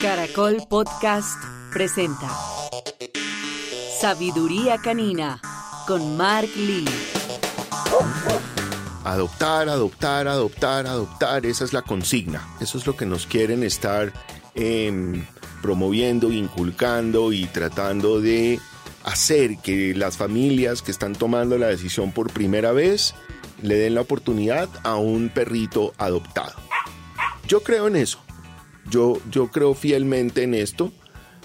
Caracol Podcast presenta Sabiduría Canina con Mark Lee. Adoptar, adoptar, adoptar, adoptar, esa es la consigna. Eso es lo que nos quieren estar em, promoviendo, inculcando y tratando de hacer que las familias que están tomando la decisión por primera vez le den la oportunidad a un perrito adoptado. Yo creo en eso. Yo, yo creo fielmente en esto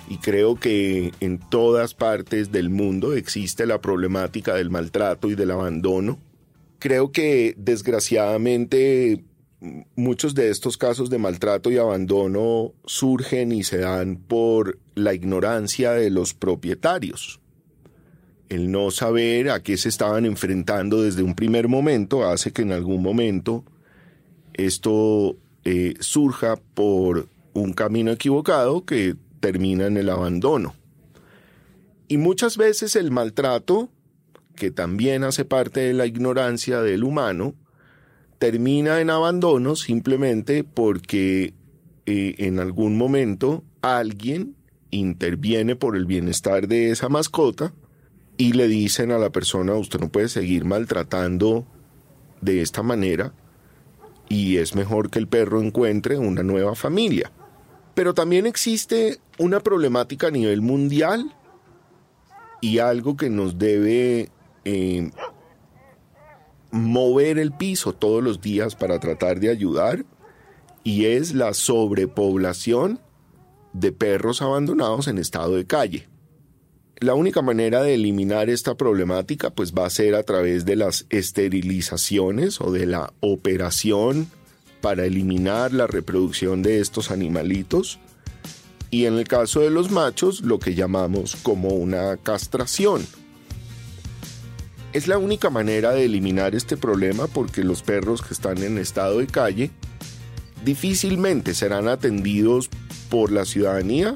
y creo que en todas partes del mundo existe la problemática del maltrato y del abandono. Creo que desgraciadamente muchos de estos casos de maltrato y abandono surgen y se dan por la ignorancia de los propietarios. El no saber a qué se estaban enfrentando desde un primer momento hace que en algún momento esto eh, surja por un camino equivocado que termina en el abandono. Y muchas veces el maltrato, que también hace parte de la ignorancia del humano, termina en abandono simplemente porque eh, en algún momento alguien interviene por el bienestar de esa mascota y le dicen a la persona, usted no puede seguir maltratando de esta manera y es mejor que el perro encuentre una nueva familia. Pero también existe una problemática a nivel mundial y algo que nos debe eh, mover el piso todos los días para tratar de ayudar y es la sobrepoblación de perros abandonados en estado de calle. La única manera de eliminar esta problemática pues va a ser a través de las esterilizaciones o de la operación para eliminar la reproducción de estos animalitos y en el caso de los machos lo que llamamos como una castración. Es la única manera de eliminar este problema porque los perros que están en estado de calle difícilmente serán atendidos por la ciudadanía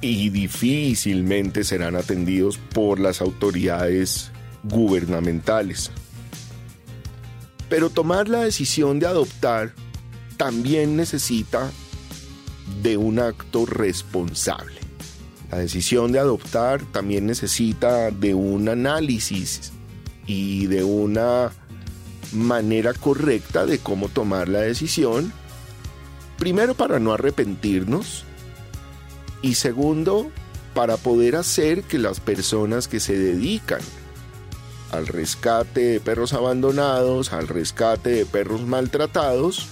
y difícilmente serán atendidos por las autoridades gubernamentales. Pero tomar la decisión de adoptar también necesita de un acto responsable. La decisión de adoptar también necesita de un análisis y de una manera correcta de cómo tomar la decisión. Primero para no arrepentirnos y segundo, para poder hacer que las personas que se dedican al rescate de perros abandonados, al rescate de perros maltratados,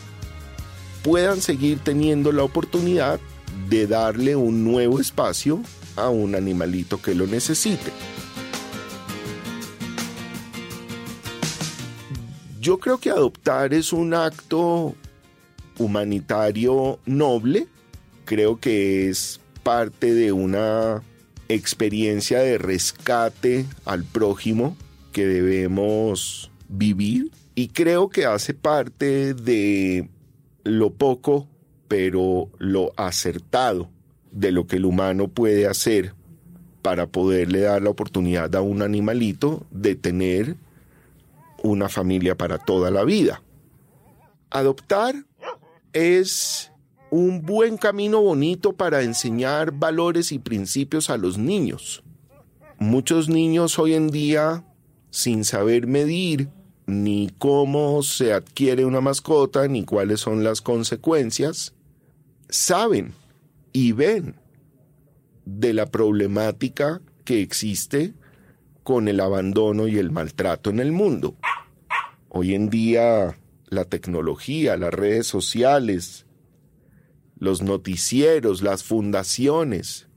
puedan seguir teniendo la oportunidad de darle un nuevo espacio a un animalito que lo necesite. Yo creo que adoptar es un acto humanitario noble, creo que es parte de una experiencia de rescate al prójimo debemos vivir y creo que hace parte de lo poco pero lo acertado de lo que el humano puede hacer para poderle dar la oportunidad a un animalito de tener una familia para toda la vida. Adoptar es un buen camino bonito para enseñar valores y principios a los niños. Muchos niños hoy en día, sin saber medir ni cómo se adquiere una mascota, ni cuáles son las consecuencias, saben y ven de la problemática que existe con el abandono y el maltrato en el mundo. Hoy en día la tecnología, las redes sociales, los noticieros, las fundaciones,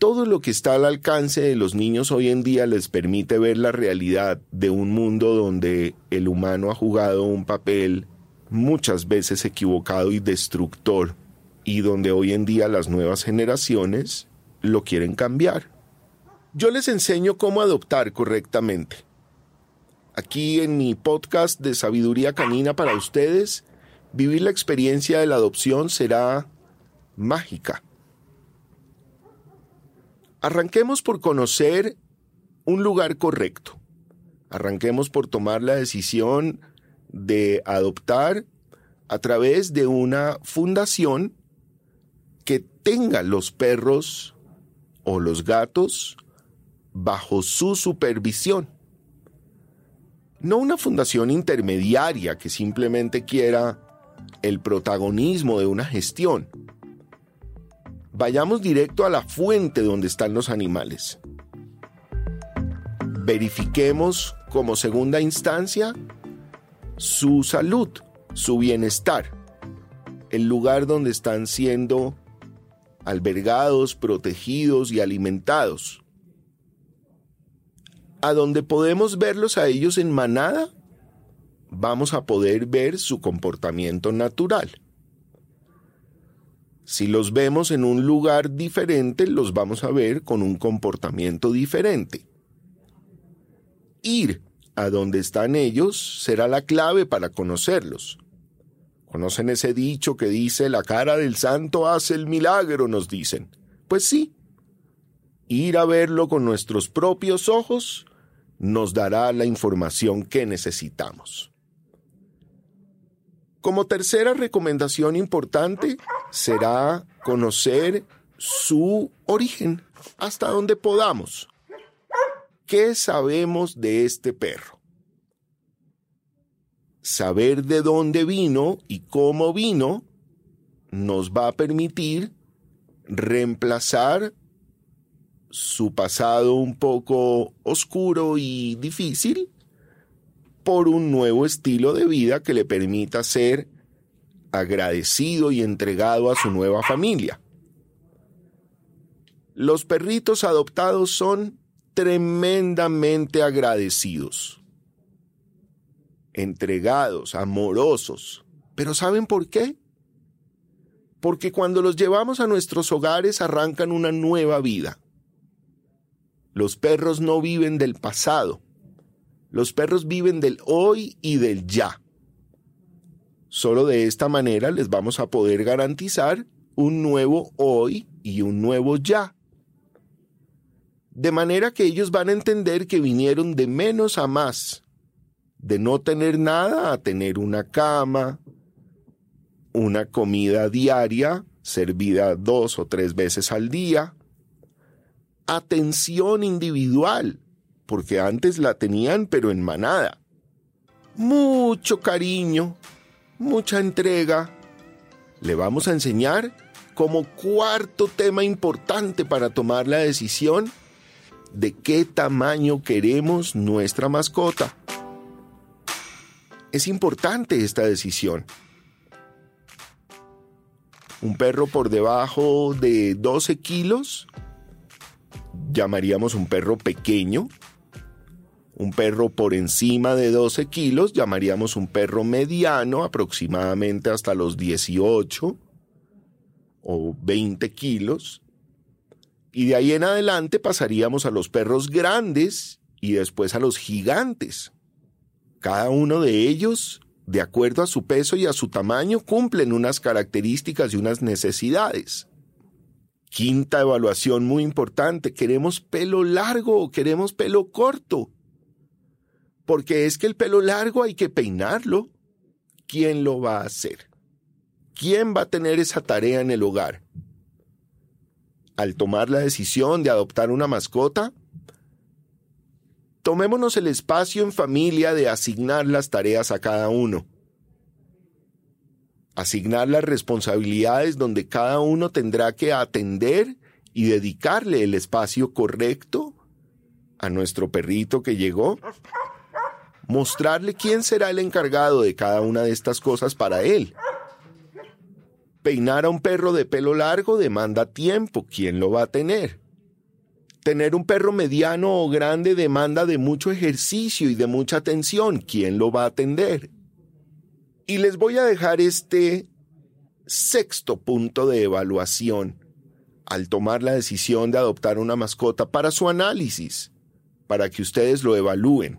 todo lo que está al alcance de los niños hoy en día les permite ver la realidad de un mundo donde el humano ha jugado un papel muchas veces equivocado y destructor y donde hoy en día las nuevas generaciones lo quieren cambiar. Yo les enseño cómo adoptar correctamente. Aquí en mi podcast de sabiduría canina para ustedes, vivir la experiencia de la adopción será mágica. Arranquemos por conocer un lugar correcto. Arranquemos por tomar la decisión de adoptar a través de una fundación que tenga los perros o los gatos bajo su supervisión. No una fundación intermediaria que simplemente quiera el protagonismo de una gestión. Vayamos directo a la fuente donde están los animales. Verifiquemos como segunda instancia su salud, su bienestar, el lugar donde están siendo albergados, protegidos y alimentados. A donde podemos verlos a ellos en manada, vamos a poder ver su comportamiento natural. Si los vemos en un lugar diferente, los vamos a ver con un comportamiento diferente. Ir a donde están ellos será la clave para conocerlos. ¿Conocen ese dicho que dice la cara del santo hace el milagro? nos dicen. Pues sí. Ir a verlo con nuestros propios ojos nos dará la información que necesitamos. Como tercera recomendación importante será conocer su origen hasta donde podamos. ¿Qué sabemos de este perro? Saber de dónde vino y cómo vino nos va a permitir reemplazar su pasado un poco oscuro y difícil por un nuevo estilo de vida que le permita ser agradecido y entregado a su nueva familia. Los perritos adoptados son tremendamente agradecidos, entregados, amorosos. ¿Pero saben por qué? Porque cuando los llevamos a nuestros hogares arrancan una nueva vida. Los perros no viven del pasado. Los perros viven del hoy y del ya. Solo de esta manera les vamos a poder garantizar un nuevo hoy y un nuevo ya. De manera que ellos van a entender que vinieron de menos a más, de no tener nada a tener una cama, una comida diaria servida dos o tres veces al día, atención individual, porque antes la tenían pero en manada, mucho cariño, mucha entrega. Le vamos a enseñar como cuarto tema importante para tomar la decisión de qué tamaño queremos nuestra mascota. Es importante esta decisión. Un perro por debajo de 12 kilos llamaríamos un perro pequeño. Un perro por encima de 12 kilos llamaríamos un perro mediano, aproximadamente hasta los 18 o 20 kilos. Y de ahí en adelante pasaríamos a los perros grandes y después a los gigantes. Cada uno de ellos, de acuerdo a su peso y a su tamaño, cumplen unas características y unas necesidades. Quinta evaluación muy importante, ¿queremos pelo largo o queremos pelo corto? Porque es que el pelo largo hay que peinarlo. ¿Quién lo va a hacer? ¿Quién va a tener esa tarea en el hogar? al tomar la decisión de adoptar una mascota? Tomémonos el espacio en familia de asignar las tareas a cada uno. Asignar las responsabilidades donde cada uno tendrá que atender y dedicarle el espacio correcto a nuestro perrito que llegó. Mostrarle quién será el encargado de cada una de estas cosas para él. Peinar a un perro de pelo largo demanda tiempo. ¿Quién lo va a tener? Tener un perro mediano o grande demanda de mucho ejercicio y de mucha atención. ¿Quién lo va a atender? Y les voy a dejar este sexto punto de evaluación al tomar la decisión de adoptar una mascota para su análisis, para que ustedes lo evalúen.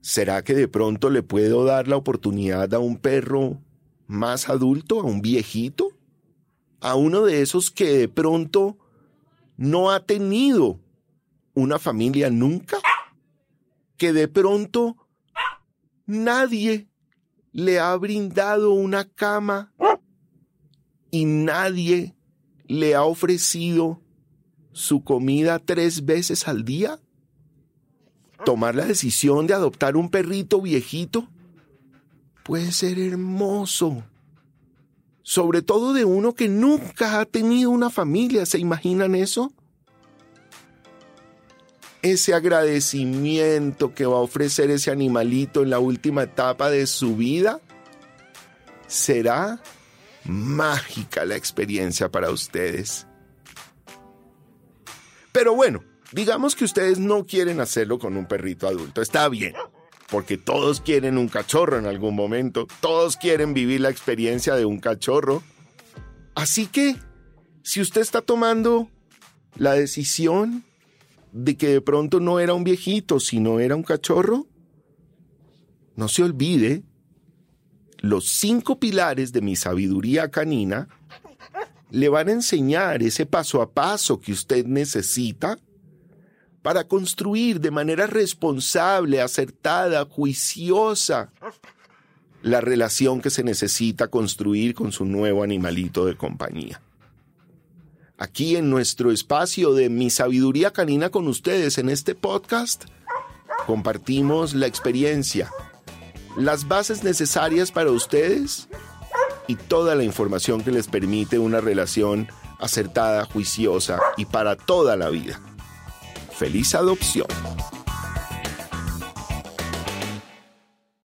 ¿Será que de pronto le puedo dar la oportunidad a un perro más adulto, a un viejito, a uno de esos que de pronto no ha tenido una familia nunca, que de pronto nadie le ha brindado una cama y nadie le ha ofrecido su comida tres veces al día? Tomar la decisión de adoptar un perrito viejito puede ser hermoso. Sobre todo de uno que nunca ha tenido una familia, ¿se imaginan eso? Ese agradecimiento que va a ofrecer ese animalito en la última etapa de su vida será mágica la experiencia para ustedes. Pero bueno, digamos que ustedes no quieren hacerlo con un perrito adulto. Está bien, porque todos quieren un cachorro en algún momento. Todos quieren vivir la experiencia de un cachorro. Así que, si usted está tomando la decisión de que de pronto no era un viejito, sino era un cachorro, no se olvide los cinco pilares de mi sabiduría canina le van a enseñar ese paso a paso que usted necesita para construir de manera responsable, acertada, juiciosa la relación que se necesita construir con su nuevo animalito de compañía. Aquí en nuestro espacio de mi sabiduría canina con ustedes en este podcast, compartimos la experiencia, las bases necesarias para ustedes y toda la información que les permite una relación acertada, juiciosa y para toda la vida. ¡Feliz adopción!